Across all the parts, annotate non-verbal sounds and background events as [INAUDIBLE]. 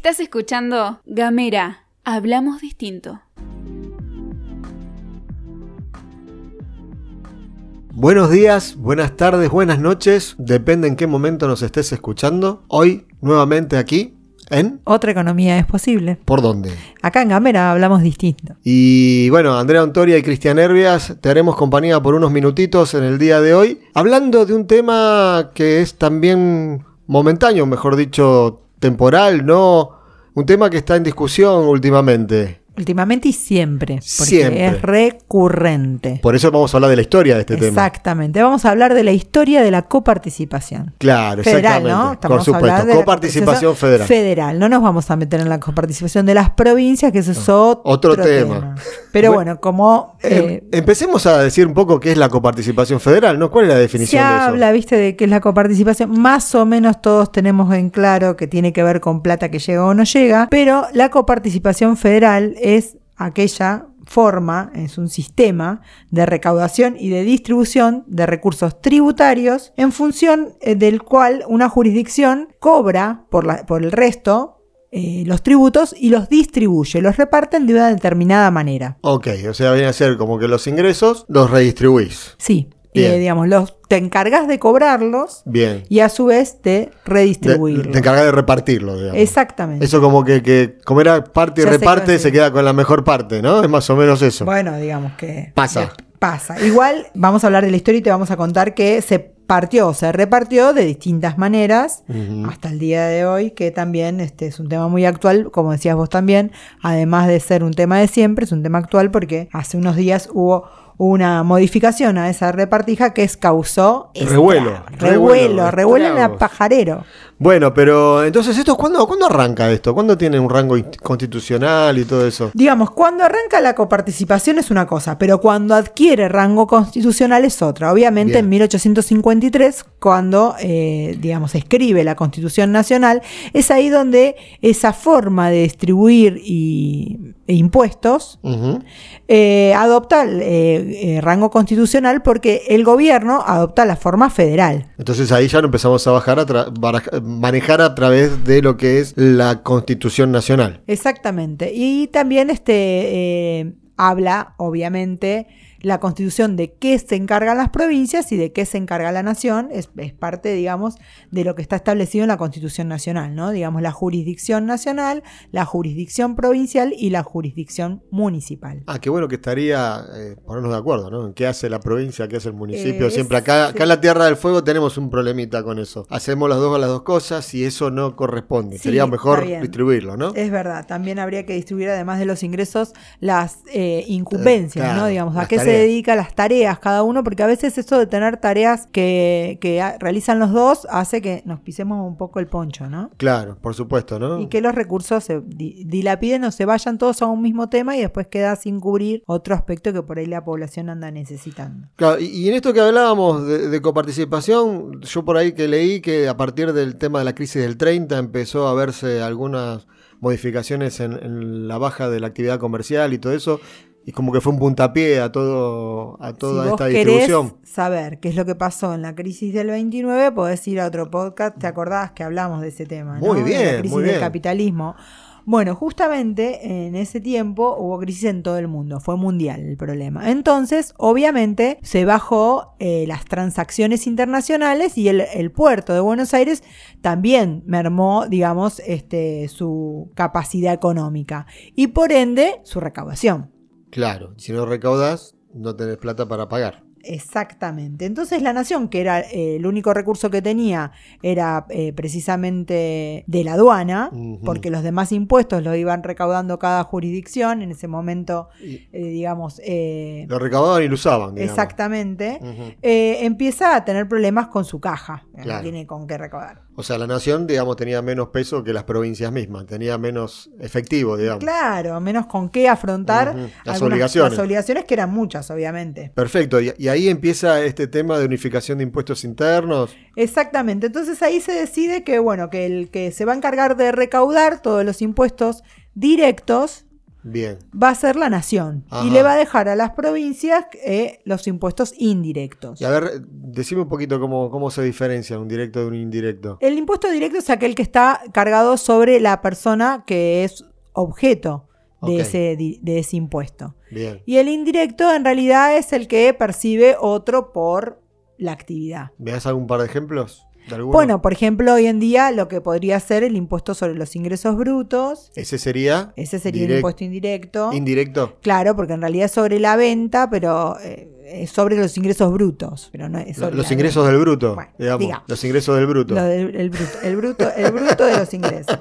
Estás escuchando Gamera, hablamos distinto. Buenos días, buenas tardes, buenas noches, depende en qué momento nos estés escuchando. Hoy, nuevamente aquí, en... Otra economía es posible. ¿Por dónde? Acá en Gamera hablamos distinto. Y bueno, Andrea Ontoria y Cristian Herbias, te haremos compañía por unos minutitos en el día de hoy, hablando de un tema que es también momentáneo, mejor dicho, temporal, ¿no? Un tema que está en discusión últimamente. Últimamente y siempre, porque Siempre. es recurrente. Por eso vamos a hablar de la historia de este tema. Exactamente. Vamos a hablar de la historia de la coparticipación. Claro, Federal, exactamente. ¿no? Por Estamos supuesto, hablando de coparticipación federal. Federal. No nos vamos a meter en la coparticipación de las provincias, que eso es otro, Otro tema. Pero Bueno, bueno, como Eh, eh, empecemos a decir un poco qué es la coparticipación federal, ¿no? ¿Cuál es la se definición de eso? habla, viste, de qué es la coparticipación. Más o menos todos tenemos en claro que tiene que ver con plata que llega o no llega, pero la coparticipación federal es aquella forma, es un sistema de recaudación y de distribución de recursos tributarios en función eh, del cual una jurisdicción cobra por, la- por el resto eh, los tributos y los distribuye, los reparten de una determinada manera. Ok, o sea, viene a ser como que los ingresos los redistribuís. Sí. Eh, digamos, los, te encargas de cobrarlos Bien. y a su vez de De- redistribuirlos. te encargas de repartirlo, digamos. Exactamente. Eso como que, que como era parte y Ya reparte, se queda con la mejor parte, ¿no? Es más o menos eso. Bueno, digamos que Pasa. que pasa. Igual vamos a hablar de la historia y te vamos a contar que se partió, se repartió de distintas maneras hasta el día de hoy, que también este es un tema muy actual, como decías vos también, además de ser un tema de siempre, es un tema actual porque hace unos días hubo una modificación a esa repartija que es causó Revuelo, revuelo, revuelo, en la estragos. pajarero. Bueno, pero entonces esto, ¿cuándo, ¿cuándo arranca esto? ¿Cuándo tiene un rango constitucional y todo eso? Digamos, cuando arranca la coparticipación es una cosa, pero cuando adquiere rango constitucional es otra. Obviamente Bien. en 1853, cuando, eh, digamos, escribe la Constitución Nacional, es ahí donde esa forma de distribuir y, e impuestos eh, adopta eh, eh, rango constitucional porque el gobierno adopta la forma federal. Entonces ahí ya lo empezamos a bajar a manejar a través de lo que es la Constitución Nacional. Exactamente. Y también este habla, obviamente, la constitución de qué se encargan las provincias y de qué se encarga la nación. Es, es parte, digamos, de lo que está establecido en la constitución nacional, ¿no? Digamos, la jurisdicción nacional, la jurisdicción provincial y la jurisdicción municipal. Ah, qué bueno que estaría eh, ponernos de acuerdo, ¿no? En qué hace la provincia, qué hace el municipio. Eh, Siempre acá, acá en la Tierra del Fuego tenemos un problemita con eso. Hacemos las dos las dos cosas y eso no corresponde. Sí, Sería mejor distribuirlo, ¿no? Es verdad, también habría que distribuir, además de los ingresos, las eh, incumbencias, Eh, claro, ¿no? Digamos, a qué se tareas. dedica las tareas cada uno, porque a veces eso de tener tareas que, que a- realizan los dos hace que nos pisemos un poco el poncho, ¿no? Claro, por supuesto, ¿no? Y que los recursos se di- dilapiden o se vayan todos a un mismo tema y después queda sin cubrir otro aspecto que por ahí la población anda necesitando. Claro, y, y en esto que hablábamos de, de coparticipación, yo por ahí que leí que a partir del tema de la crisis del 30 empezó a verse algunas modificaciones en, en la baja de la actividad comercial y todo eso, y como que fue un puntapié a todo a toda si esta distribución. saber qué es lo que pasó en la crisis del 29, podés ir a otro podcast, ¿te acordás que hablamos de ese tema? ¿no? Muy De bien, la crisis muy del capitalismo. Bueno, justamente en ese tiempo hubo crisis en todo el mundo, fue mundial el problema. Entonces, obviamente, se bajó eh, las transacciones internacionales y el, el puerto de Buenos Aires también mermó, digamos, este, su capacidad económica y por ende su recaudación. Claro, si no recaudas, no tenés plata para pagar. Exactamente. Entonces la nación, que era eh, el único recurso que tenía, era eh, precisamente de la aduana, porque los demás impuestos los iban recaudando cada jurisdicción. En ese momento, eh, digamos, lo recaudaban y lo usaban, digamos. exactamente, empieza a tener problemas con su caja. No Claro. tiene con qué recaudar. O sea, la nación, digamos, tenía menos peso que las provincias mismas, tenía menos efectivo, digamos. Claro, menos con qué afrontar. Las algunas- obligaciones. Las obligaciones que eran muchas, obviamente. Perfecto, y, y ahí empieza este tema de unificación de impuestos internos. Exactamente. Entonces ahí se decide que, bueno, que el que se va a encargar de recaudar todos los impuestos directos Bien. va a ser la nación Ajá. y le va a dejar a las provincias eh, los impuestos indirectos. Y a ver, decime un poquito cómo, cómo se diferencia un directo de un indirecto. El impuesto directo es aquel que está cargado sobre la persona que es objeto de, ese, de ese impuesto. Bien. Y el indirecto en realidad es el que percibe otro por la actividad. ¿Me das algún par de ejemplos? Bueno, por ejemplo, hoy en día lo que podría ser el impuesto sobre los ingresos brutos, Ese sería. ese sería el direct- impuesto indirecto. Indirecto. Claro, porque en realidad es sobre la venta, pero eh, es sobre los ingresos brutos. Pero no es sobre Los ingresos del bruto. Bueno, digamos. digamos. Los ingresos del bruto. Del- el, bruto, el bruto, el bruto de los ingresos.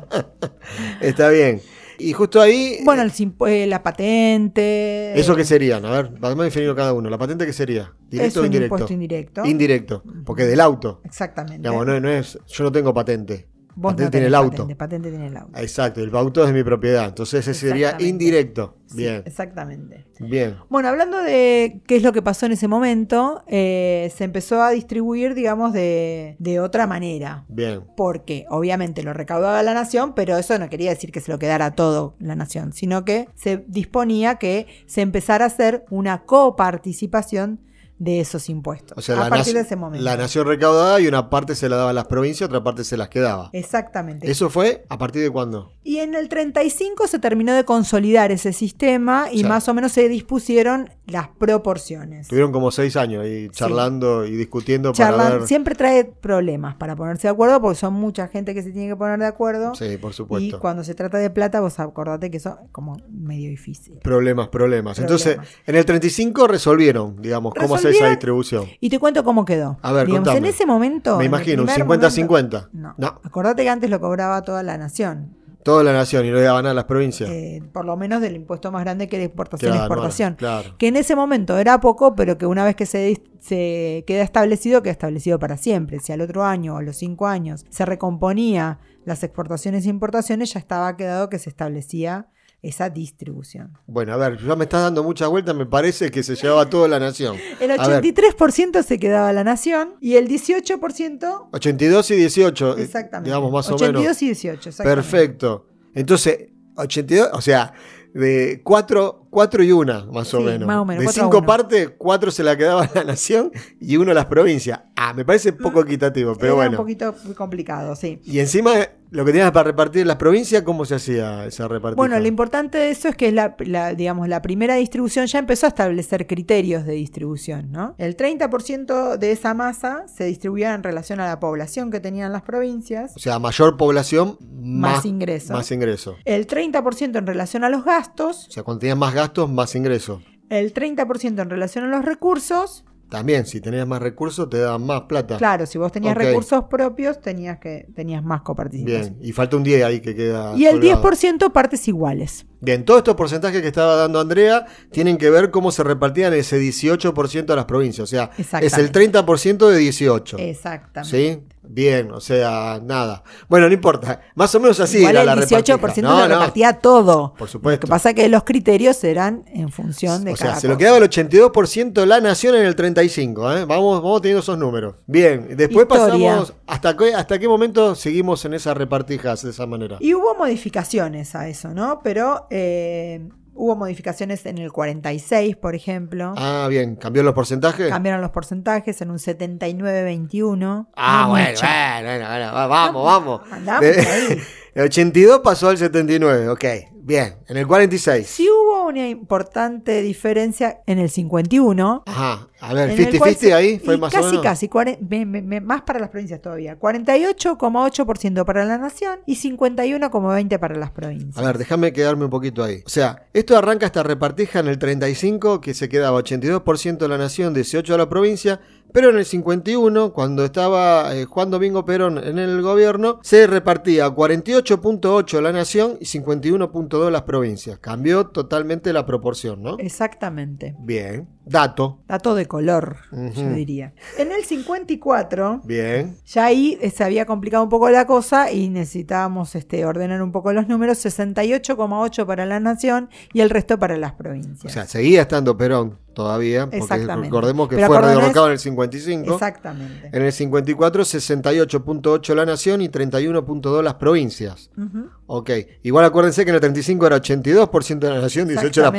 [LAUGHS] Está bien. Y justo ahí. Bueno, el simp- eh, la patente. ¿Eso qué serían? A ver, vamos a definirlo cada uno. ¿La patente qué sería? es ¿Directo o un indirecto? impuesto indirecto. Indirecto. Porque del auto. Exactamente. Digamos, no, no es. Yo no tengo patente. Vos patente no tiene el auto. Patente, patente tiene el auto. Exacto, el auto es mi propiedad. Entonces ese sería indirecto. Sí, Bien, exactamente. bien. Bueno, hablando de qué es lo que pasó en ese momento, eh, se empezó a distribuir, digamos, de, de otra manera. Bien. Porque obviamente lo recaudaba la nación, pero eso no quería decir que se lo quedara todo la nación, sino que se disponía que se empezara a hacer una coparticipación de esos impuestos. O sea, a la, partir de ese momento. la nación recaudada y una parte se la daba a las provincias, otra parte se las quedaba. Exactamente. ¿Eso fue a partir de cuándo? Y en el 35 se terminó de consolidar ese sistema y más o menos se dispusieron las proporciones. Tuvieron como seis años ahí charlando y discutiendo Charlan- para ver. Siempre trae problemas para ponerse de acuerdo porque son mucha gente que se tiene que poner de acuerdo. Sí, por y supuesto. cuando se trata de plata, vos acordate que eso es como medio difícil. Problemas, problemas. Entonces, en el 35 resolvieron, digamos, cómo hacer esa distribución. Y te cuento cómo quedó. A ver, Digamos, contame. en ese momento. Me imagino, un primer 50-50. momento- No. No. Acordate que antes lo cobraba toda la nación. Toda la nación y no iban a las provincias. eh, por lo menos del impuesto más grande que era exportación y Claro, exportación. bueno, claro. Que en ese momento era poco, pero que una vez que se, se queda establecido, queda establecido para siempre. Si al otro año o a los cinco años se recomponía las exportaciones e importaciones, ya estaba quedado que se establecía esa distribución. Bueno, a ver, ya me estás dando mucha vuelta, me parece que se llevaba toda la nación. [LAUGHS] El A ver. 83% se quedaba la nación y el 18%, 82 y 18, eh, exactamente. digamos más 82 o menos. y 18, exactamente. Perfecto. Entonces, 82, o sea, de 4, 4 y 1, más o Sí, menos. más o menos, de cuatro a 5 uno. partes, 4 se la quedaba la nación y 1 las provincias. Ah, me parece poco equitativo, pero Era bueno. un poquito complicado, sí. Y encima, lo que tenías para repartir las provincias, ¿cómo se hacía esa repartición? Bueno, lo importante de eso es que la, la, digamos, la primera distribución ya empezó a establecer criterios de distribución, ¿no? El 30% de esa masa se distribuía en relación a la población que tenían las provincias, O sea, mayor población, más, más, ingresos. más ingreso. El 30% en relación a los gastos, O sea, cuando tenías más gastos, más ingreso. el 30% en relación a los recursos. También, si tenías más recursos, te daban más plata. Claro, si vos tenías recursos propios, tenías que tenías más coparticipación. Bien, y falta un 10 ahí que queda. Y el colgado. 10% partes iguales. Bien, todos estos porcentajes que estaba dando Andrea tienen que ver cómo se repartían ese 18% a las provincias. O sea, es el Exactamente. 30% de 18. Exactamente. ¿Sí? Bien, o sea, nada. Bueno, no importa. Más o menos así Igual era el la 18% repartija. lo No, no, repartía todo. Por supuesto. Lo que pasa es que los criterios eran en función de O cada sea, se lo quedaba el 82% la nación en el 35. ¿eh? Vamos, vamos teniendo esos números. Bien, después Historia. pasamos. ¿hasta qué, ¿Hasta qué momento seguimos en esas repartijas de esa manera? Y hubo modificaciones a eso, ¿no? Pero eh, hubo modificaciones en el 46, por ejemplo. Ah, bien, ¿cambió los porcentajes? Cambiaron los porcentajes en un 79-21. Ah, No bueno, bueno, bueno, bueno, va- vamos, vamos. Andamos ahí. [LAUGHS] el 82 pasó al 79, ok. Bien, en el 46. Sí hubo una importante diferencia en el 51. Ajá, a ver, en el cual 50-50 se- ahí fue y más casi, o menos. Casi, cuare- me- me- me- más para las provincias todavía. 48,8% para la nación y 51,20% para las provincias. A ver, déjame quedarme un poquito ahí. O sea, esto arranca esta repartija en el 35, que se quedaba 82% de la nación, 18% de la provincia, pero en el 51, cuando estaba eh, Juan Domingo Perón en el gobierno, se repartía 48.8 la nación y 51.2 las provincias. Cambió totalmente la proporción, ¿no? Exactamente. Bien. Dato. Dato de color, yo diría. En el 54, Bien. ya ahí eh, se había complicado un poco la cosa y necesitábamos este, ordenar un poco los números. 68,8 para la nación y el resto para las O provincias. sea, seguía estando Perón todavía, porque Exactamente. recordemos que Pero fue derrocado en el 55. Exactamente. En el 54, 68.8 la nación y 31.2 las provincias. Ujú. Ok, igual acuérdense que en el 35 era 82% de la nación, 18 era...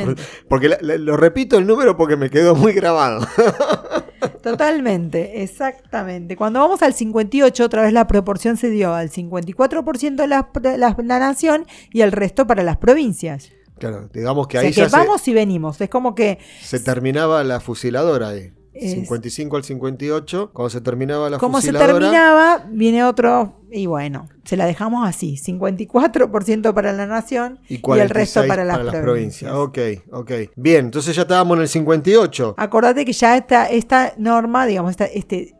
Porque la- la- lo repito el número porque me quedó muy grabado. [LAUGHS] Totalmente, exactamente. Cuando vamos al 58, otra vez la proporción se dio al 54% de la, la- la nación y el resto para las provincias. claro, digamos que o ahí sea ya que vamos y venimos. Es como que se terminaba la fusiladora ahí. Es- 55 al 58, cuando se terminaba la como se terminaba, viene otro y bueno, se la dejamos así. 54% para la nación y, el 46 resto para las, provincias. Ok, ok. Bien, entonces ya estábamos en el 58. Acordate que ya esta, esta norma, digamos, esta, este,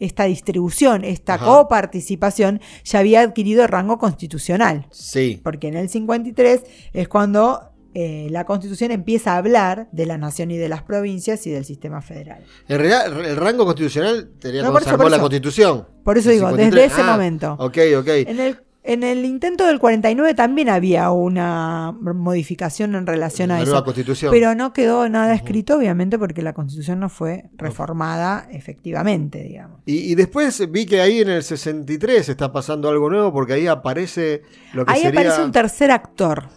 esta distribución, esta Ajá. coparticipación, ya había adquirido rango constitucional. Sí. Porque en el 53 es cuando eh, la constitución empieza a hablar de la nación y de las provincias y del sistema federal. En realidad, el rango constitucional tenía No, cuando se eso, armó la eso. constitución. Por eso digo, 53. desde ese Ah, momento. Ok, ok. En el, en el intento del 49 también había una modificación en relación a La eso. nueva constitución. Pero no quedó nada escrito, obviamente, porque la constitución no fue reformada efectivamente, digamos. Y, y después vi que ahí en el 63 está pasando algo nuevo porque ahí aparece lo que Ahí sería... aparece un tercer actor,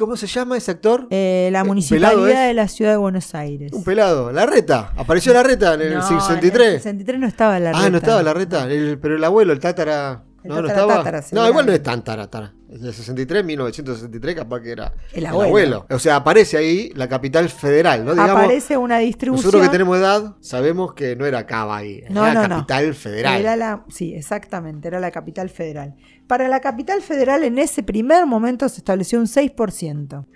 ¿Cómo se llama ese actor? eh, la Eh, municipalidad de la ciudad de Buenos Aires. Un pelado. La reta. Apareció la reta en el No, 63. En el 63 no estaba la Ah, no estaba la reta. El- pero el abuelo, el tátara. El no, no tátara, estaba. tátara, no, igual no es tan taratara. Es del 63, 1963, capaz que era El abuelo. O sea, aparece ahí la capital federal, ¿no? Digamos, Aparece una distribución. nosotros que tenemos edad sabemos que no era Cava ahí. No, era no. capital federal. Era la, sí, exactamente, era la capital federal. Para la capital federal en ese primer momento se estableció un 6%.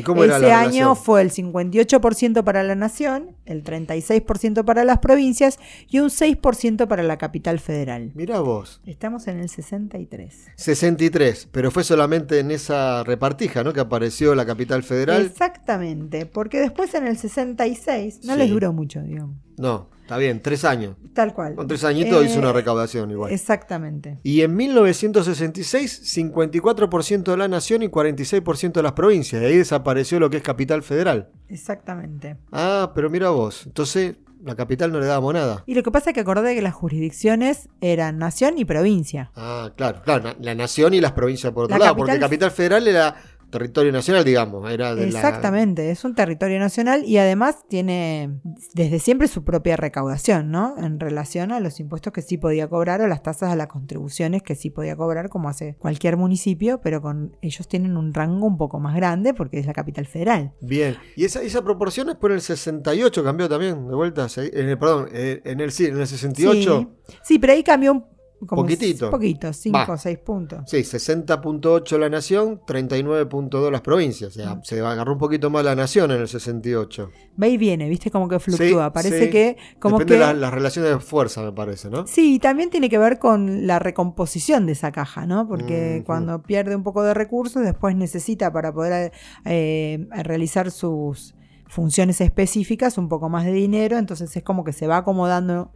¿Y cómo era Ese la año relación? fue el 58% para la nación, el 36% para las provincias y un 6% para la capital federal. Mirá vos. Estamos en el 63. 63, pero fue solamente en esa repartija, ¿no? Que apareció la capital federal. Exactamente, porque después en el 66 no Sí. les duró mucho, digamos. No, está bien, tres años. Tal cual. Con tres añitos Eh, hizo una recaudación igual. Exactamente. Y en 1966, 54% de la nación y 46% de las provincias. Y ahí desapareció lo que es capital federal. Exactamente. Ah, pero mira vos. Entonces, la capital no le dábamos nada. Y lo que pasa es que acordé que las jurisdicciones eran nación y provincia. Ah, claro, claro. La nación y las provincias por otro La lado. capital- Porque capital federal era territorio nacional, digamos. Era de la- Exactamente, es un territorio nacional y además tiene desde siempre su propia recaudación, ¿no? En relación a los impuestos que sí podía cobrar o las tasas a las contribuciones que sí podía cobrar, como hace cualquier municipio, pero con ellos tienen un rango un poco más grande porque es la capital federal. Bien. Y esa, esa proporción después en el 68 cambió también, de vuelta. En el, perdón, eh, en el, sí, en el 68. Sí, sí, pero ahí cambió un como Poquitito. poquito, 5 Va. o 6 puntos. Sí, 60.8 la nación, 39.2 las provincias. O sea, Mm. se agarró un poquito más la nación en el 68. Va y viene, ¿viste? Como que fluctúa. Sí, Parece sí. que como Depende que de la- las relaciones de fuerza, me parece, ¿no? Sí, y también tiene que ver con la recomposición de esa caja, ¿no? Porque cuando pierde un poco de recursos, después necesita para poder eh, realizar sus funciones específicas un poco más de dinero, entonces es como que se va acomodando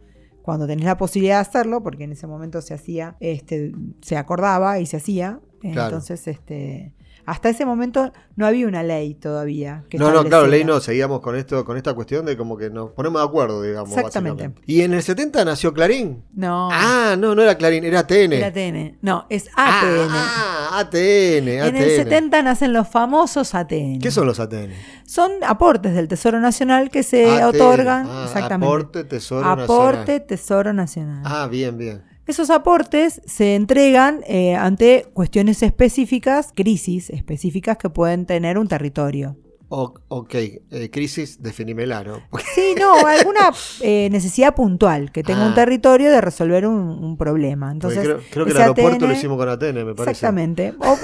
cuando tenés la posibilidad de hacerlo, porque en ese momento se hacía, este, se acordaba y se hacía, Claro. entonces este, hasta ese momento no había una ley todavía. que No, no, claro, ley no, seguíamos con esto, con esta cuestión de como que nos ponemos de acuerdo, digamos. Exactamente. Y en el 70 nació Clarín. No, Ah, no, no era Clarín, era ATN. era ATN. No, es ATN. Ah, ah, ATN, En ATN. el 70 nacen los famosos ATN. ¿Qué son los ATN? Son aportes del Tesoro Nacional que se ATN. otorgan. Ah, exactamente. Aporte Tesoro Aporte Nacional. Tesoro Nacional. Ah, bien, bien. Esos aportes se entregan eh, ante cuestiones específicas, crisis específicas que pueden tener un territorio. O- ok, eh, crisis, definimela, ¿no? [LAUGHS] Sí, no, alguna eh, necesidad puntual que tenga Ah. un territorio de resolver un, un problema. Entonces, creo, creo que el aeropuerto ATN lo hicimos con ATN, me parece. Exactamente. O-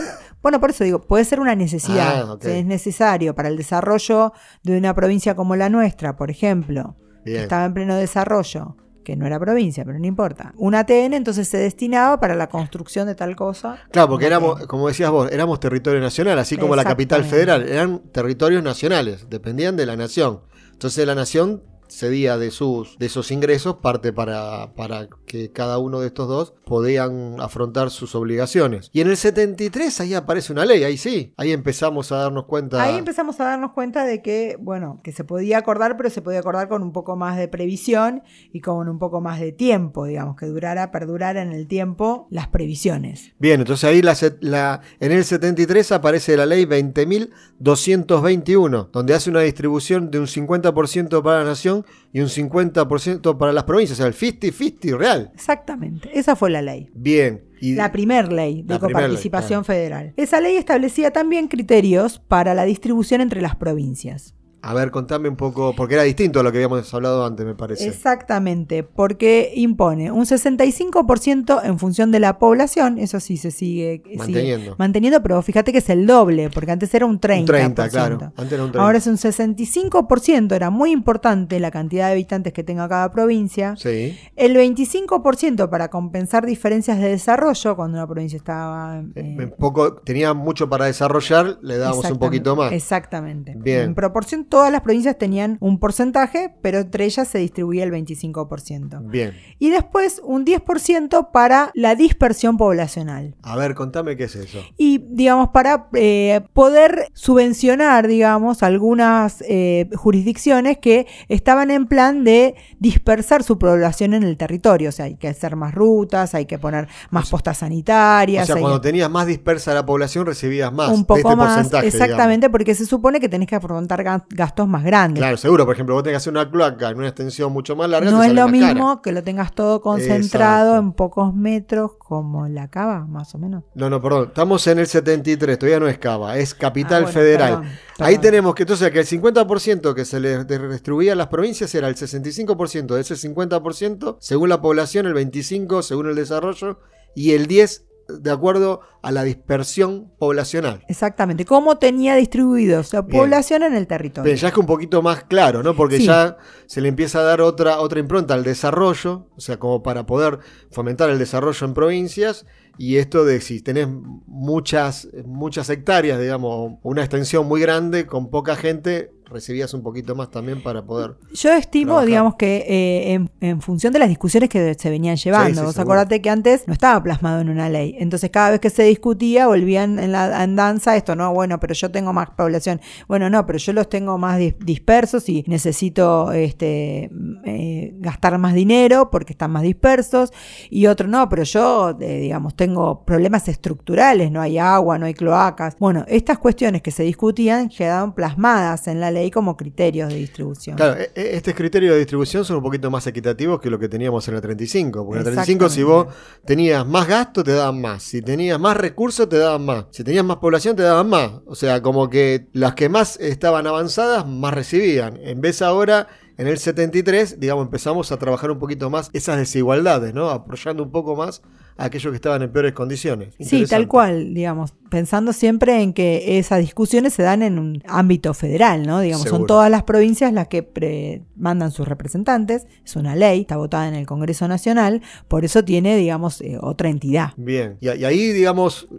bueno, por eso digo, puede ser una necesidad. Ah. Si es necesario para el desarrollo de una provincia como la nuestra, por ejemplo, que estaba en pleno desarrollo, que no era provincia, pero no importa. Un ATN entonces se destinaba para la construcción de tal cosa. Claro, porque éramos, como decías vos, éramos territorio nacional, así como la capital federal, eran territorios nacionales, dependían de la nación. Entonces la nación cedía de sus de esos ingresos parte para, para que cada uno de estos dos podían afrontar sus obligaciones. Y en el 73 ahí aparece una ley, ahí sí, ahí empezamos a darnos cuenta. Ahí empezamos a darnos cuenta de que, bueno, que se podía acordar, pero se podía acordar con un poco más de previsión y con un poco más de tiempo, digamos, que durara, perdurara en el tiempo las previsiones. Bien, entonces ahí la, la, en el 73 aparece la ley 20.221, donde hace una distribución de un 50% para la nación y un 50% para las provincias, o sea, el 50-50 real. Exactamente, esa fue la ley. Bien. Y la primer ley de coparticipación federal. Esa ley establecía también criterios para la distribución entre las provincias. A ver, contame un poco, porque era distinto a lo que habíamos hablado antes, me parece. Exactamente, porque impone un 65% en función de la población, eso sí se sigue manteniendo. manteniendo, pero fíjate que es el doble, porque antes era un 30%. Un 30, claro. Antes era un 30. Ahora es un 65%, era muy importante la cantidad de habitantes que tenga cada provincia. Sí. El 25% para compensar diferencias de desarrollo, cuando una provincia estaba... Eh, eh, poco, tenía mucho para desarrollar, le damos un poquito más. Exactamente. Bien. En proporción todas las provincias tenían un porcentaje, pero entre ellas se distribuía el 25%. Bien. Y después un 10% para la dispersión poblacional. A ver, contame qué es eso. Y, digamos, para eh, poder subvencionar, digamos, algunas eh, jurisdicciones que estaban en plan de dispersar su población en el territorio. O sea, hay que hacer más rutas, hay que poner más postas sanitarias. O sea, cuando tenías más dispersa la población recibías más. Un poco este más, exactamente, porque se supone que tenés que afrontar gastos más grandes. Claro, seguro. Por ejemplo, vos tenés que hacer una cloaca en una extensión mucho más larga. No es lo mismo que lo tengas todo concentrado en pocos metros como la cava, más o menos. No, no, perdón. Estamos en el 73, todavía no es cava, es capital ah, federal. Ahí tenemos que entonces que el 50% que se le distribuía a las provincias era el 65% de ese 50%, según la población, el 25% según el desarrollo y el 10% de acuerdo a la dispersión poblacional. Exactamente, cómo tenía distribuido la población en el territorio. ya es que un poquito más claro, ¿no? Porque ya se le empieza a dar otra, otra impronta al desarrollo, o sea, como para poder fomentar el desarrollo en provincias. Y esto de si tenés muchas, muchas hectáreas, digamos, una extensión muy grande con poca gente, recibías un poquito más también para poder. Yo estimo, digamos, que eh, en, función de las discusiones que se venían llevando. Vos acordate que antes no estaba plasmado en una ley. Entonces, cada vez que se discutía, volvían en la andanza esto, no, bueno, pero yo tengo más población. Bueno, no, pero yo los tengo más dispersos y necesito este, eh, gastar más dinero porque están más dispersos. Y otro, no, pero yo, eh, digamos, tengo problemas estructurales, no hay agua, no hay cloacas. Bueno, estas cuestiones que se discutían quedaban plasmadas en la ley como criterios de distribución. Claro, e, e, estos criterios de distribución son un poquito más equitativos que lo que teníamos en la 35. Porque en la 35, si vos tenías más gasto, te daban más. Si tenías más recursos, te daban más. Si tenías más población, te daban más. O sea, como que las que más estaban avanzadas, más recibían. En vez ahora en el 73, digamos, empezamos a trabajar un poquito más esas desigualdades, ¿no? Apoyando un poco más aquellos que estaban en peores condiciones. Sí, tal cual, digamos, pensando siempre en que esas discusiones se dan en un ámbito federal, ¿no? Digamos, son todas las provincias las que mandan sus representantes, es una ley, está votada en el Congreso Nacional, por eso tiene, digamos, eh, otra entidad. Bien, y, ahí, digamos,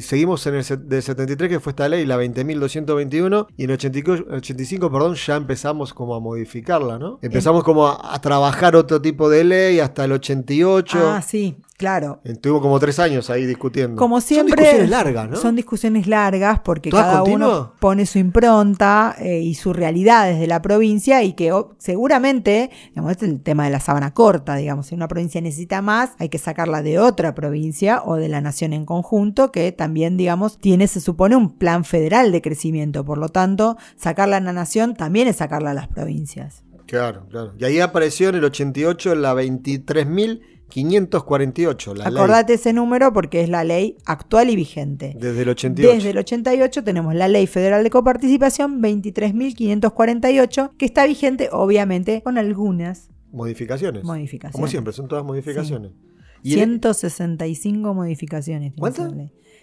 seguimos en el de 73, que fue esta ley, la 20.221, y en el 85, perdón, ya empezamos como a modificarla, ¿no? Empezamos como a, a trabajar otro tipo de ley hasta el 88. Ah, sí, Claro. Estuvimos como tres años ahí discutiendo. Como siempre. Son discusiones largas, ¿no? Son discusiones largas porque cada uno pone su impronta eh, y su realidad desde la provincia y que oh, seguramente, digamos, este es el tema de la sábana corta, digamos, si una provincia necesita más, hay que sacarla de otra provincia o de la nación en conjunto, que también, digamos, tiene, se supone, un plan federal de crecimiento. Por lo tanto, sacarla a la nación también es sacarla a las provincias. Claro, claro. Y ahí apareció en el 88 la 23.000 548. La Acordate ese número porque es la ley actual y vigente. Desde el 88. Desde el 88 tenemos la ley federal de coparticipación 23.548 que está vigente obviamente con algunas modificaciones. Modificaciones. Como siempre, son todas modificaciones. 165 modificaciones. ¿Cuántas?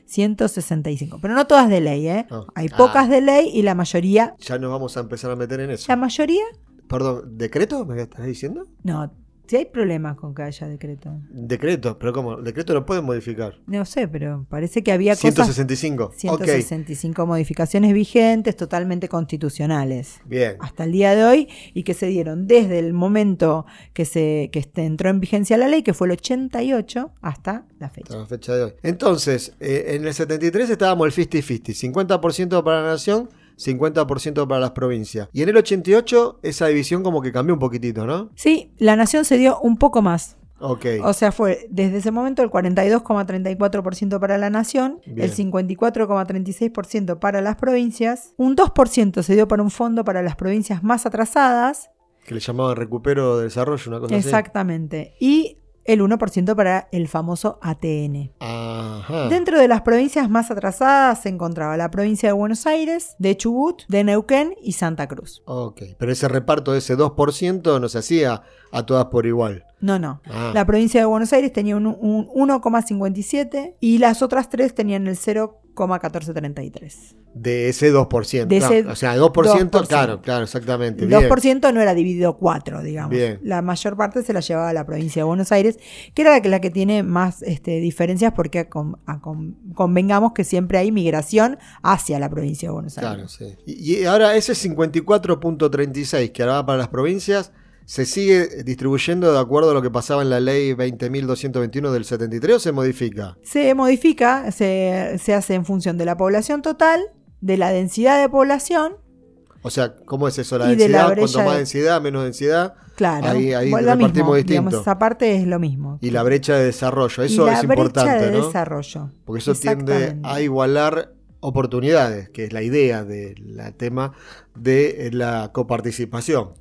165. Pero no todas de ley, ¿eh? Ah. Hay pocas ah. de ley y la mayoría. Ya nos vamos a empezar a meter en eso. ¿La mayoría? Perdón, ¿decreto me estás diciendo? No, Si hay problemas con que haya decreto. Decreto, pero ¿cómo? El decreto lo pueden modificar. No sé, pero parece que había cosas... 165. Ok, 165 modificaciones vigentes totalmente constitucionales bien. hasta el día de hoy y que se dieron desde el momento que se que este- entró en vigencia la ley, que fue el 88, hasta la fecha. Hasta la fecha de hoy. Entonces, eh, en el 73 estábamos el 50-50. 50% para la nación, 50% para las provincias. Y en el 88 esa división como que cambió un poquitito, ¿no? Sí, la nación se dio un poco más. Ok. O sea, fue desde ese momento el 42,34% para la nación, Bien. el 54,36% para las provincias, un 2% se dio para un fondo para las provincias más atrasadas, Que le llamaban recupero de desarrollo, una cosa así. exactamente, y el 1% para el famoso ATN. Ajá. Dentro de las provincias más atrasadas se encontraba la provincia de Buenos Aires, de Chubut, de Neuquén y Santa Cruz. Ok. Pero ese reparto de ese 2% no se hacía a todas por igual. No, no. Ah. La provincia de Buenos Aires tenía un, un 1,57 y las otras tres tenían el 0,1433. De ese 2%. De ese o sea, 2%, 2%. claro, claro, exactamente. El Bien. 2% no era dividido 4, digamos. Bien. La mayor parte se la llevaba la provincia de Buenos Aires, que era la que, la que tiene más este, diferencias porque con- a- con- convengamos que siempre hay migración hacia la provincia de Buenos Aires. Claro, sí. Y, y ahora ese 54.36 que ahora va para las provincias se sigue distribuyendo de acuerdo a lo que pasaba en la ley 20.221 del 73 o se modifica? Se modifica, se, se hace en función de la población total, de la densidad de población, O sea, ¿cómo es eso? La de la densidad, cuanto más de- densidad, menos densidad. claro. Ahí- ahí Bueno, lo repartimos mismo, distinto. digamos, esa parte es lo mismo. Y la brecha de desarrollo, eso Y la es brecha importante, de ¿no? desarrollo. Porque eso tiende a igualar oportunidades, que es la idea del tema de eh, la coparticipación.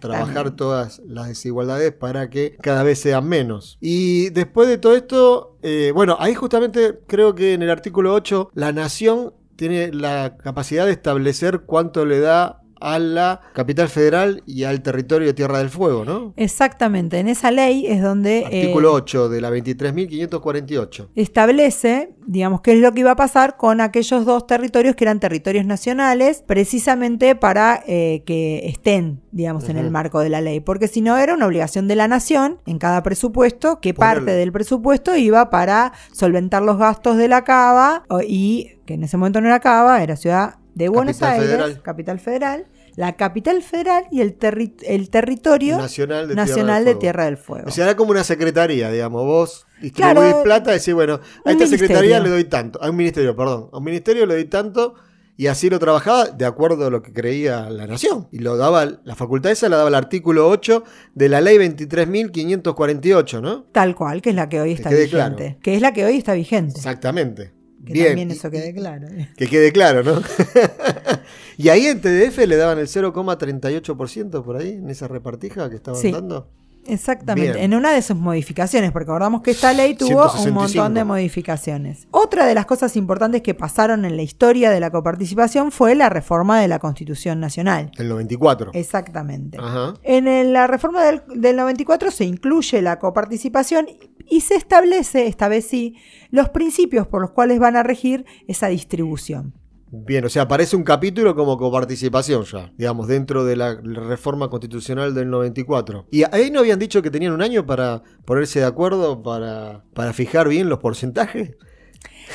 Trabajar todas las desigualdades para que cada vez sean menos. Y después de todo esto, eh, bueno, ahí justamente creo que en el artículo 8 la nación tiene la capacidad de establecer cuánto le da a la capital federal y al territorio de Tierra del Fuego, ¿no? Exactamente, en esa ley es donde eh, Artículo 8 de la 23.548. establece, digamos, qué es lo que iba a pasar con aquellos dos territorios que eran territorios nacionales, precisamente para eh, que estén, digamos, en el marco de la ley, porque si no era una obligación de la nación en cada presupuesto, que parte del presupuesto iba para solventar los gastos de la cava y que en ese momento no era cava, era ciudad de Buenos Capital Aires, Federal. capital federal, la capital federal y el, terri- el territorio Nacional de nacional Tierra del de Fuego. Tierra del Fuego. O sea, era como una secretaría, digamos. Vos distribuís Claro, plata y decís, bueno, a esta ministerio. secretaría le doy tanto. A un ministerio, perdón. A un ministerio le doy tanto. Y así lo trabajaba de acuerdo a lo que creía la nación. Y lo daba, la facultad esa la daba el artículo 8 de la ley 23.548, ¿no? Tal cual, que es la que hoy está vigente. claro. Que es la que hoy está vigente. Exactamente. Que Bien. también eso quede claro. Que quede claro, ¿no? [LAUGHS] y ahí en TDF le daban el 0,38% por ahí, en esa repartija que estaban Sí. dando. Exactamente, Bien. en una de sus modificaciones, porque acordamos que esta ley tuvo 165. un montón de modificaciones. Otra de las cosas importantes que pasaron en la historia de la coparticipación fue la reforma de la Constitución Nacional. El 94. Exactamente. Ajá. En el- la reforma del, del 94 se incluye la coparticipación y se establece, esta vez sí, los principios por los cuales van a regir esa distribución. Bien, o sea, aparece un capítulo como coparticipación ya, digamos, dentro de la reforma constitucional del 94. Y ahí no habían dicho que tenían un año para ponerse de acuerdo, para, para fijar bien los porcentajes.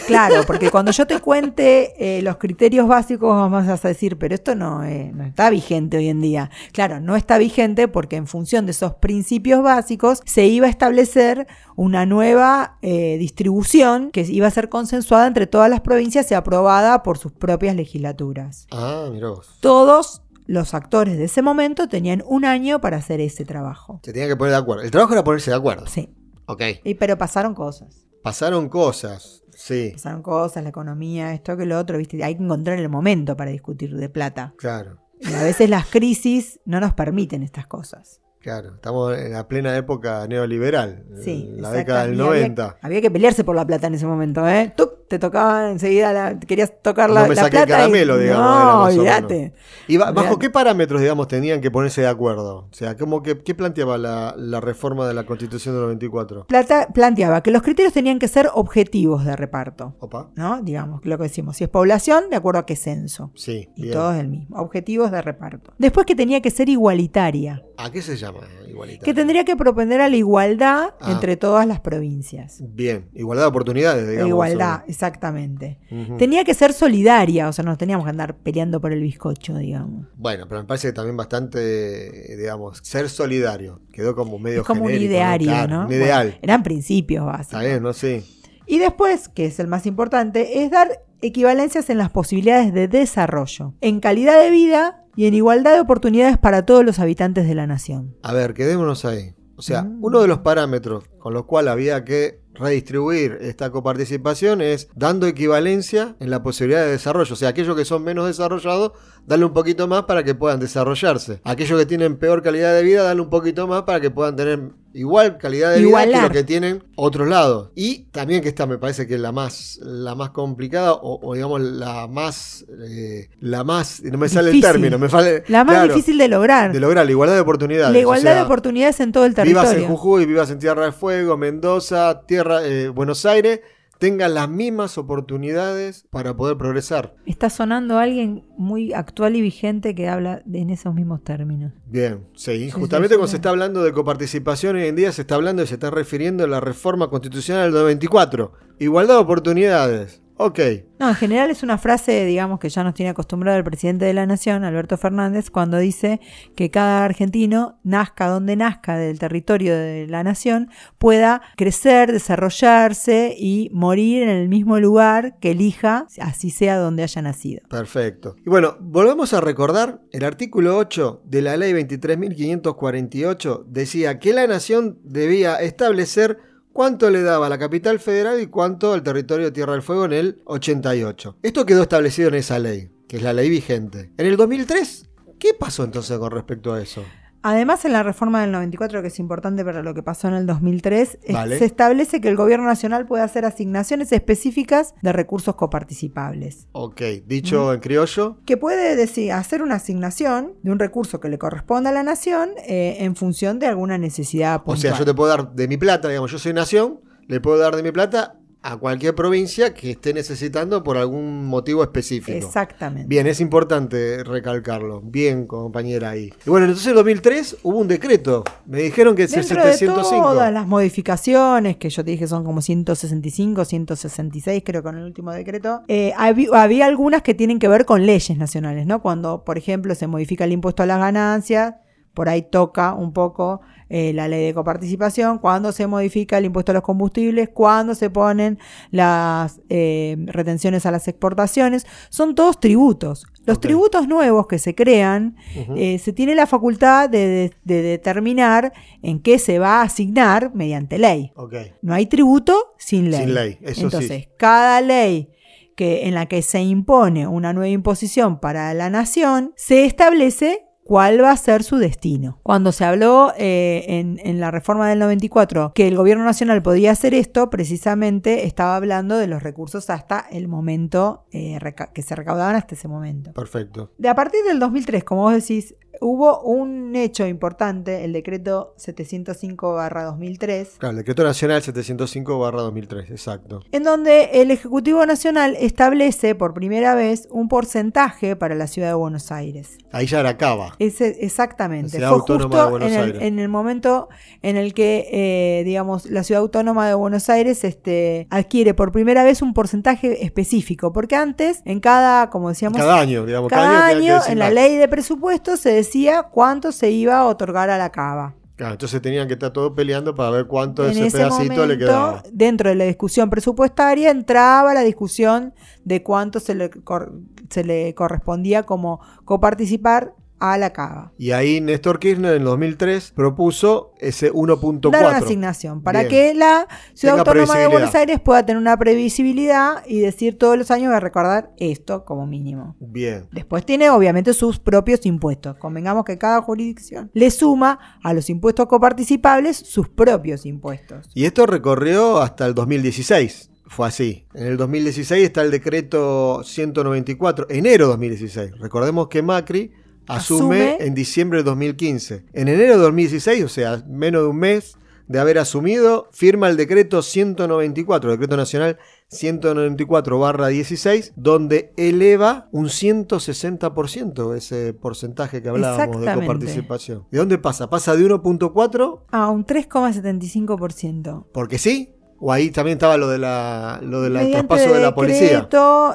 Claro, porque cuando yo te cuente eh, los criterios básicos, vamos a decir, pero esto no, eh, no está vigente hoy en día. Claro, no está vigente porque en función de esos principios básicos se iba a establecer una nueva eh, distribución que iba a ser consensuada entre todas las provincias y aprobada por sus propias legislaturas. Ah, mirá vos. Todos los actores de ese momento tenían un año para hacer ese trabajo. Se tenían que poner de acuerdo. El trabajo era ponerse de acuerdo. Sí, Ok. y, pero pasaron cosas. Pasaron cosas. Sí, Pasaron cosas, la economía, esto que lo otro, ¿viste? Hay que encontrar el momento para discutir de plata. claro. Y a veces las crisis no nos permiten estas cosas. Claro, estamos en la plena época neoliberal, Sí, la década del Y había- 90. Había, que pelearse por la plata en ese momento, ¿eh? Te tocaba enseguida, la, querías tocar la, No me la saqué el plata. y- caramelo, digamos, No, olvídate. ¿Y ba- bajo qué parámetros, digamos, tenían que ponerse de acuerdo? O sea, ¿cómo que, ¿qué planteaba la, la reforma de la Constitución del 94? Plata planteaba que los criterios tenían que ser objetivos de reparto, Opa. ¿no? Digamos, lo que decimos, si es población, de acuerdo a qué censo. Sí, Y bien. todo es el mismo, objetivos de reparto. Después que tenía que ser igualitaria. ¿A qué se llama igualitario? Que tendría que propender a la igualdad Ah. entre todas las provincias. Bien, igualdad de oportunidades, digamos. igualdad, exactamente. Tenía que ser solidaria, o sea, no teníamos que andar peleando por el bizcocho, digamos. Bueno, pero me parece que también bastante, digamos, ser solidario. Quedó como medio Es como un ideario, Claro, ¿no? Un ideal. Bueno, eran principios Está básicos. bien, ¿no? Sí. Y después, que es el más importante, es dar equivalencias en las posibilidades de desarrollo, en calidad de vida y en igualdad de oportunidades para todos los habitantes de la nación. A ver, quedémonos ahí. O sea, Mm. uno de los parámetros con los cuales había que redistribuir esta coparticipación es dando equivalencia en la posibilidad de desarrollo. O sea, aquellos que son menos desarrollados, darle un poquito más para que puedan desarrollarse. Aquellos que tienen peor calidad de vida, darle un poquito más para que puedan tener igual calidad de vida que lo que tienen otros lados. Y también que esta me parece que es la más, la más complicada o, o digamos la más, eh, la más, no me sale el Difícil. término, me sale, La más claro, difícil de lograr. de lograr, la igualdad de oportunidades. la o igualdad sea, de oportunidades en todo el Vivas en territorio. Jujuy, vivas en Tierra del Fuego, Mendoza, Tierra, eh, Buenos Aires, tengan las mismas oportunidades para poder progresar. Está sonando alguien muy actual y vigente que habla de- en esos mismos términos. Bien, sí, justamente cuando se está hablando de coparticipación hoy en día se está hablando y se está refiriendo a la reforma constitucional del 94. Igualdad de oportunidades. Ok, No, en general es una frase, digamos, que ya nos tiene acostumbrado el presidente de la Nación, Alberto Fernández, cuando dice que cada argentino, nazca donde nazca del territorio de la Nación, pueda crecer, desarrollarse y morir en el mismo lugar que elija, así sea donde haya nacido. perfecto. Y bueno, volvemos a recordar, el artículo 8 de la ley 23.548 decía que la nación debía establecer cuánto le daba a la capital federal y cuánto al territorio de Tierra del Fuego en el 88. Esto quedó establecido en esa ley, que es la ley vigente. En el 2003, ¿qué pasó entonces con respecto a eso? Además, en la reforma del 94, que es importante para lo que pasó en el 2003, es- Vale. se establece que el gobierno nacional puede hacer asignaciones específicas de recursos coparticipables. Ok, dicho en criollo, que puede decir, hacer una asignación de un recurso que le corresponda a la nación eh, en función de alguna necesidad o puntual. sea, yo te puedo dar de mi plata, digamos, yo soy nación, le puedo dar de mi plata a cualquier provincia que esté necesitando por algún motivo específico. Exactamente. Bien, es importante recalcarlo. Bien, compañera ahí. Y bueno, entonces en 2003 hubo un decreto. Me dijeron que es el Dentro de 705. todas las modificaciones, que yo te dije son como 165, 166, creo con el último decreto, eh, había algunas que tienen que ver con leyes nacionales, ¿no? Cuando, por ejemplo, se modifica el impuesto a las ganancias, por ahí toca un poco eh, la ley de coparticipación, cuando se modifica el impuesto a los combustibles, cuando se ponen las eh, retenciones a las exportaciones, son todos tributos. Los tributos nuevos que se crean, eh, se tiene la facultad de, de- de determinar en qué se va a asignar mediante ley. Ok. No hay tributo sin ley. Sin ley, eso sí. Entonces, cada ley que, en la que se impone una nueva imposición para la nación, se establece cuál va a ser su destino. Cuando se habló eh, en, en la reforma del 94 que el gobierno nacional podía hacer esto, precisamente estaba hablando de los recursos hasta el momento eh, que se recaudaban hasta ese momento. Perfecto. De a partir del 2003, como vos decís, hubo un hecho importante, el decreto 705-2003, Claro, el decreto nacional 705-2003, exacto. en donde el Ejecutivo Nacional establece por primera vez un porcentaje para la ciudad de Buenos Aires. Ahí ya era Cava. Ese, exactamente. La ciudad Fue autónoma justo de Buenos en, el, Aires. en el momento en el que, eh, digamos, la ciudad autónoma de Buenos Aires este, adquiere por primera vez un porcentaje específico, porque antes, en cada, como decíamos, Cada año, digamos. cada año decir en la ley de presupuesto se decía cuánto se iba a otorgar a la cava. Claro, entonces tenían que estar todos peleando para ver cuánto de ese ese pedacito le quedaba. dentro de la discusión presupuestaria, entraba la discusión de cuánto se le, cor- se le correspondía como coparticipar a la cava. Y ahí Néstor Kirchner en el 2003 propuso ese 1.4. Dar una asignación para Bien. que la Ciudad Tenga Autónoma de. Buenos Aires pueda tener una previsibilidad y decir todos los años va a recordar esto como mínimo. Bien. Después tiene obviamente sus propios impuestos. Convengamos que cada jurisdicción le suma a los impuestos coparticipables sus propios impuestos. Y esto recorrió hasta el 2016. Fue así. En el 2016 está el decreto 194, enero 2016. Recordemos que Macri asume, Asume. en diciembre de 2015. En enero de 2016, o sea, menos de un mes de haber asumido, firma el decreto 194, el decreto nacional 194-16, donde eleva un 160% ese porcentaje que hablábamos de coparticipación. ¿De dónde pasa? ¿Pasa de 1.4 A un 3,75%. porque sí? ¿O ahí también estaba lo de la, lo del traspaso de la policía?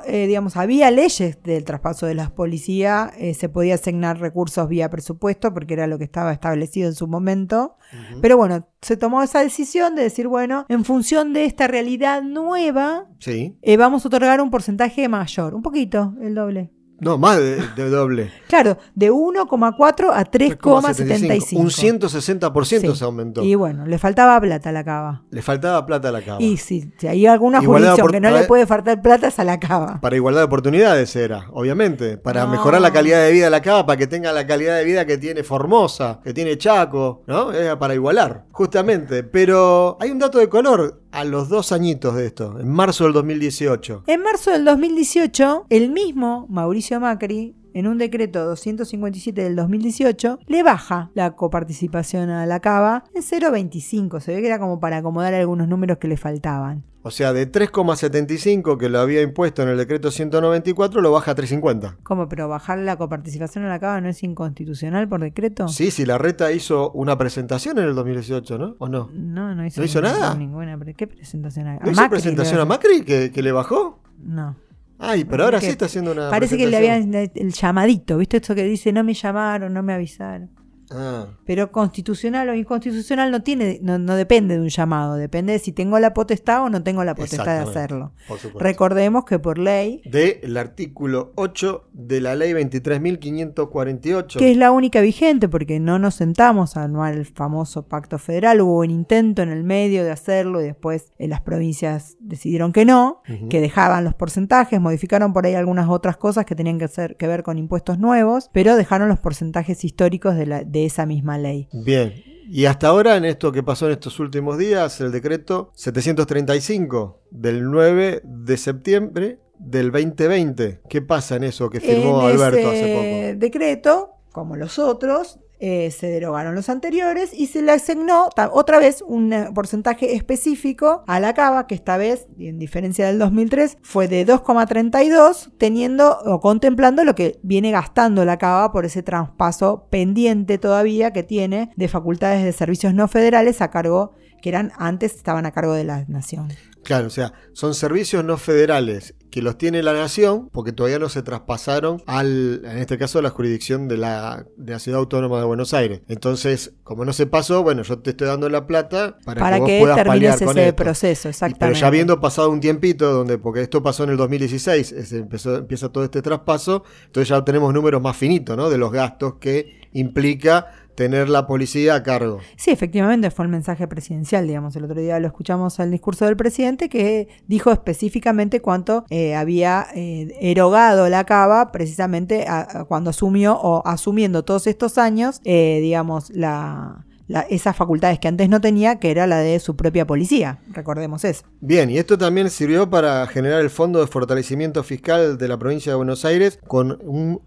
eh, digamos, había leyes del traspaso de la policía, eh, se podía asignar recursos vía presupuesto porque era lo que estaba establecido en su momento. Pero bueno, se tomó esa decisión de decir, bueno, en función de esta realidad nueva, Sí. eh, vamos a otorgar un porcentaje mayor, un poquito, el doble. No, más de, de doble. [LAUGHS] Claro, de 1,4 a 3,75. Un 160% Sí. se aumentó. Y bueno, le faltaba plata a la cava. Le faltaba plata a la cava. Y si, si hay alguna Igualdad jurisdicción que no le puede faltar plata es a la cava. Para igualdad de oportunidades era, obviamente. Para No. mejorar la calidad de vida de la cava, para que tenga la calidad de vida que tiene Formosa, que tiene Chaco, ¿no? Era para igualar, justamente. Pero hay un dato de color a los dos añitos de esto, en marzo del 2018. En marzo del 2018, el mismo Mauricio Macri, en un decreto 257 del 2018, le baja la coparticipación a la cava en 0,25. Se ve que era como para acomodar algunos números que le faltaban. O sea, de 3,75 que lo había impuesto en el decreto 194, lo baja a 3,50. ¿Cómo? ¿Pero bajar la coparticipación a la cava no es inconstitucional por decreto? Sí, sí, la reta hizo una presentación en el 2018, ¿no? ¿O no? No, no hizo, ¿No hizo nada? ninguna. ¿Qué presentación? ¿A ¿No hizo Macri presentación a? Macri que, que le bajó? No. Ay, pero ahora sí está haciendo una Parece que le habían el llamadito, ¿viste? Esto que dice no me llamaron, no me avisaron. Ah, Pero constitucional o inconstitucional no tiene, no, no depende de un llamado, depende de si tengo la potestad o no tengo la potestad de hacerlo. Recordemos que por ley, del artículo 8 de la ley 23.548. que es la única vigente, porque no nos sentamos a armar el famoso pacto federal, hubo un intento en el medio de hacerlo y después eh, las provincias decidieron que no, que dejaban los porcentajes, modificaron por ahí algunas otras cosas que tenían que, hacer, que ver con impuestos nuevos, pero dejaron los porcentajes históricos de, la, de esa misma ley. Bien. Y hasta ahora, en esto que pasó en estos últimos días, el decreto 735 del 9 de septiembre del 2020. ¿Qué pasa en eso que firmó en Alberto ese hace decreto, como los otros, eh, se derogaron los anteriores y se le asignó otra vez un eh, porcentaje específico a la cava, que esta vez, en diferencia del 2003, fue de 2,32, teniendo o contemplando lo que viene gastando la cava por ese traspaso pendiente todavía que tiene de facultades de servicios no federales a cargo que eran antes estaban a cargo de la nación. Claro, o sea, son servicios no federales que los tiene la nación porque todavía no se traspasaron al, en este caso, a la jurisdicción de la, de la Ciudad Autónoma de Buenos Aires. Entonces, como no se pasó, bueno, yo te estoy dando la plata para, Para que, vos que puedas termines paliar con ese esto. proceso, exactamente. Pero ya habiendo pasado un tiempito, donde, porque esto pasó en el 2016, es- empezó, empieza todo este traspaso, entonces ya tenemos números más finitos, ¿no? De los gastos que implica tener la policía a cargo. Sí, efectivamente fue el mensaje presidencial, digamos. El otro día lo escuchamos al discurso del presidente que dijo específicamente cuánto eh, había eh, erogado la cava precisamente a- a cuando asumió o asumiendo todos estos años, eh, digamos, la, la- esas facultades que antes no tenía, que era la de su propia policía. Recordemos eso. Bien, y esto también sirvió para generar el Fondo de Fortalecimiento Fiscal de la provincia de Buenos Aires con un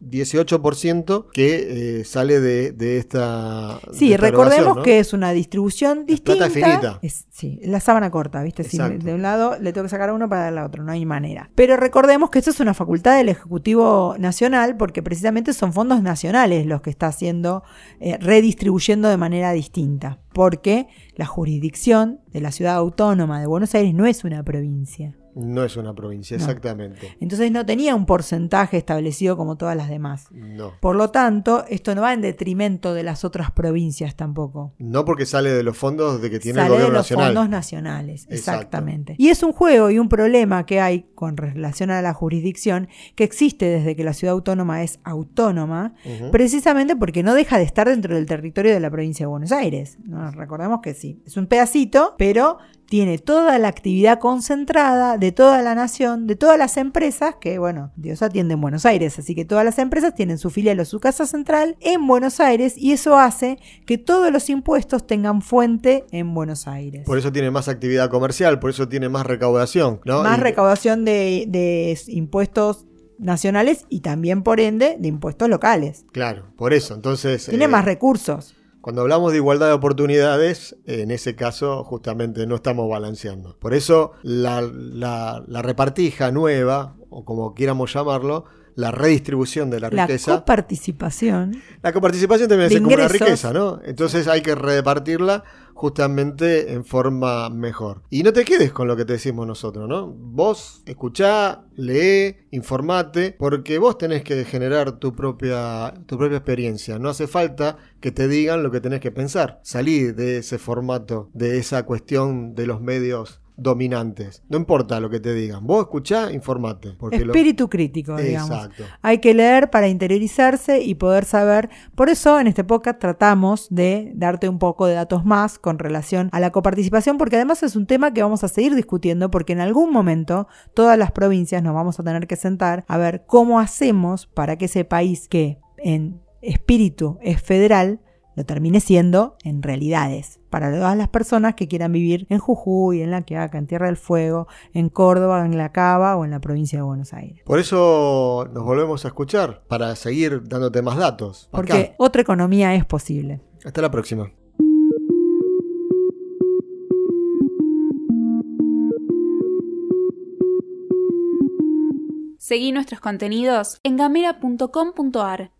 1.18% que eh, sale de, de esta. Sí, de esta recordemos que es una distribución distinta. plata finita. Es, sí, la sábana corta, ¿viste? Si de un lado le tengo que sacar a uno para darle a otro, no hay manera. Pero recordemos que eso es una facultad del Ejecutivo Nacional porque precisamente son fondos nacionales los que está haciendo, eh, redistribuyendo de manera distinta. Porque la jurisdicción de la ciudad autónoma de Buenos Aires no es una provincia. No es una provincia, No. exactamente. Entonces no tenía un porcentaje establecido como todas las demás. No. Por lo tanto, esto no va en detrimento de las otras provincias tampoco. No porque sale de los fondos de que tiene Sale el de gobierno los nacional. fondos nacionales, Exacto. exactamente. Y es un juego y un problema que hay con relación a la jurisdicción que existe desde que la ciudad autónoma es autónoma, precisamente porque no deja de estar dentro del territorio de la provincia de Buenos Aires. ¿no? Recordemos que sí, es un pedacito, pero tiene toda la actividad concentrada de toda la nación, de todas las empresas, que bueno, Dios atiende en Buenos Aires, así que todas las empresas tienen su filial o su casa central en Buenos Aires y eso hace que todos los impuestos tengan fuente en Buenos Aires. Por eso tiene más actividad comercial, por eso tiene más recaudación. ¿no? Más Y- recaudación de, de impuestos nacionales y también por ende de impuestos locales. Claro, por eso. Entonces. Tiene eh, más recursos. Cuando hablamos de igualdad de oportunidades, en ese caso justamente no estamos balanceando. Por eso la, la, la repartija nueva, o como quieramos llamarlo, la redistribución de la, La riqueza. coparticipación. La coparticipación también es como una riqueza, ¿no? Entonces hay que repartirla justamente en forma mejor. Y no te quedes con lo que te decimos nosotros, ¿no? Vos escuchá, lee, informate, porque vos tenés que generar tu propia, tu propia experiencia. No hace falta que te digan lo que tenés que pensar. Salí de ese formato, de esa cuestión de los medios dominantes. No importa lo que te digan. Vos escuchá, informate. Porque lo- Espíritu crítico, digamos. Exacto. Hay que leer para interiorizarse y poder saber. Por eso en este podcast tratamos de darte un poco de datos más con relación a la coparticipación, porque además es un tema que vamos a seguir discutiendo, porque en algún momento todas las provincias nos vamos a tener que sentar a ver cómo hacemos para que ese país que en espíritu es federal lo termine siendo en realidades para todas las personas que quieran vivir en Jujuy, en La Quiaca, en Tierra del Fuego, en Córdoba, en La Cava o en la provincia de Buenos Aires. Por eso nos volvemos a escuchar, para seguir dándote más datos. Acá. Porque otra economía es posible. Hasta la próxima. Seguí nuestros contenidos en gamera.com.ar.